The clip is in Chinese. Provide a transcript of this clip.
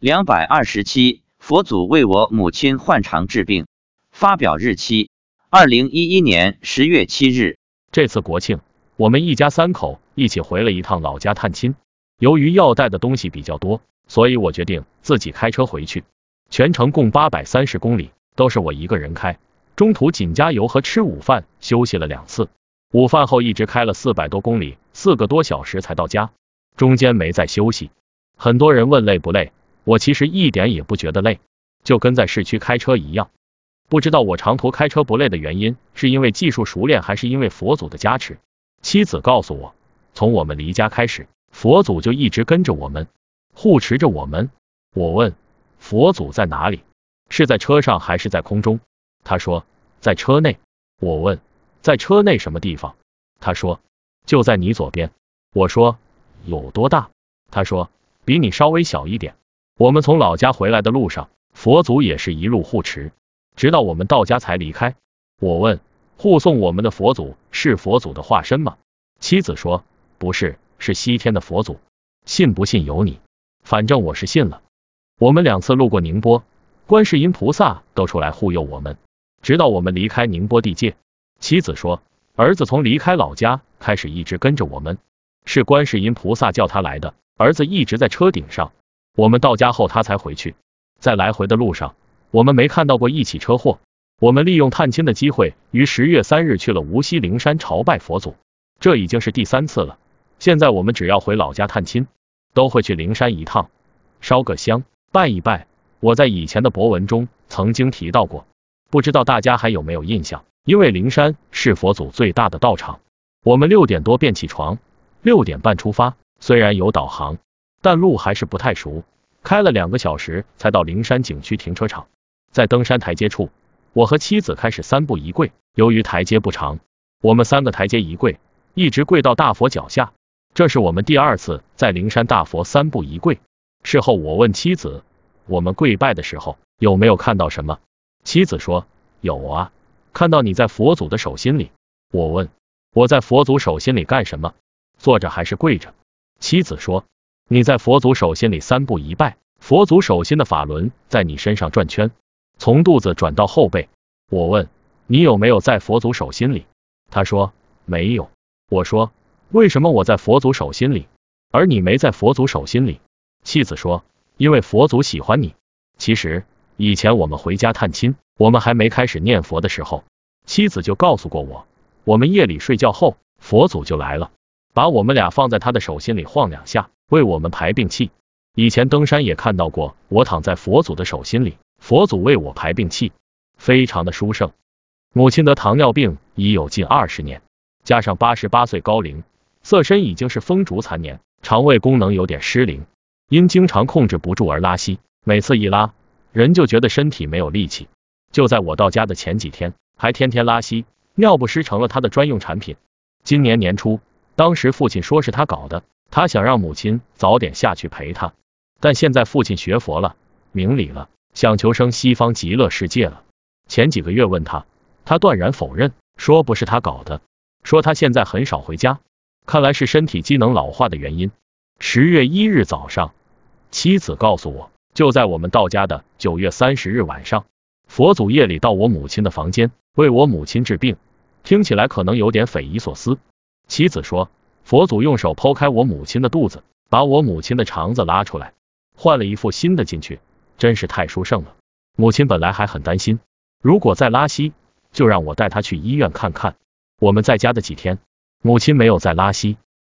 两百二十七，佛祖为我母亲换肠治病。发表日期：二零一一年十月七日。这次国庆，我们一家三口一起回了一趟老家探亲。由于要带的东西比较多，所以我决定自己开车回去。全程共八百三十公里，都是我一个人开。中途仅加油和吃午饭，休息了两次。午饭后一直开了四百多公里，四个多小时才到家，中间没再休息。很多人问累不累，我其实一点也不觉得累，就跟在市区开车一样。不知道我长途开车不累的原因，是因为技术熟练，还是因为佛祖的加持？妻子告诉我，从我们离家开始，佛祖就一直跟着我们，护持着我们。我问，佛祖在哪里？是在车上还是在空中？他说，在车内。我问，在车内什么地方？他说，就在你左边。我说，有多大？他说，比你稍微小一点。我们从老家回来的路上，佛祖也是一路护持。直到我们到家才离开。我问，护送我们的佛祖是佛祖的化身吗？妻子说，不是，是西天的佛祖。信不信由你，反正我是信了。我们两次路过宁波，观世音菩萨都出来护佑我们，直到我们离开宁波地界。妻子说，儿子从离开老家开始一直跟着我们，是观世音菩萨叫他来的。儿子一直在车顶上，我们到家后他才回去。在来回的路上。我们没看到过一起车祸。我们利用探亲的机会，于十月三日去了无锡灵山朝拜佛祖，这已经是第三次了。现在我们只要回老家探亲，都会去灵山一趟，烧个香，拜一拜。我在以前的博文中曾经提到过，不知道大家还有没有印象？因为灵山是佛祖最大的道场。我们六点多便起床，六点半出发。虽然有导航，但路还是不太熟，开了两个小时才到灵山景区停车场。在登山台阶处，我和妻子开始三步一跪。由于台阶不长，我们三个台阶一跪，一直跪到大佛脚下。这是我们第二次在灵山大佛三步一跪。事后我问妻子，我们跪拜的时候有没有看到什么？妻子说有啊，看到你在佛祖的手心里。我问我在佛祖手心里干什么？坐着还是跪着？妻子说你在佛祖手心里三步一拜，佛祖手心的法轮在你身上转圈。从肚子转到后背，我问你有没有在佛祖手心里？他说没有。我说为什么我在佛祖手心里，而你没在佛祖手心里？妻子说因为佛祖喜欢你。其实以前我们回家探亲，我们还没开始念佛的时候，妻子就告诉过我，我们夜里睡觉后，佛祖就来了，把我们俩放在他的手心里晃两下，为我们排病气。以前登山也看到过，我躺在佛祖的手心里。佛祖为我排病气，非常的殊胜。母亲得糖尿病已有近二十年，加上八十八岁高龄，色身已经是风烛残年，肠胃功能有点失灵，因经常控制不住而拉稀，每次一拉，人就觉得身体没有力气。就在我到家的前几天，还天天拉稀，尿不湿成了他的专用产品。今年年初，当时父亲说是他搞的，他想让母亲早点下去陪他，但现在父亲学佛了，明理了。想求生西方极乐世界了。前几个月问他，他断然否认，说不是他搞的，说他现在很少回家，看来是身体机能老化的原因。十月一日早上，妻子告诉我，就在我们到家的九月三十日晚上，佛祖夜里到我母亲的房间为我母亲治病，听起来可能有点匪夷所思。妻子说，佛祖用手剖开我母亲的肚子，把我母亲的肠子拉出来，换了一副新的进去。真是太殊胜了。母亲本来还很担心，如果再拉稀，就让我带她去医院看看。我们在家的几天，母亲没有再拉稀，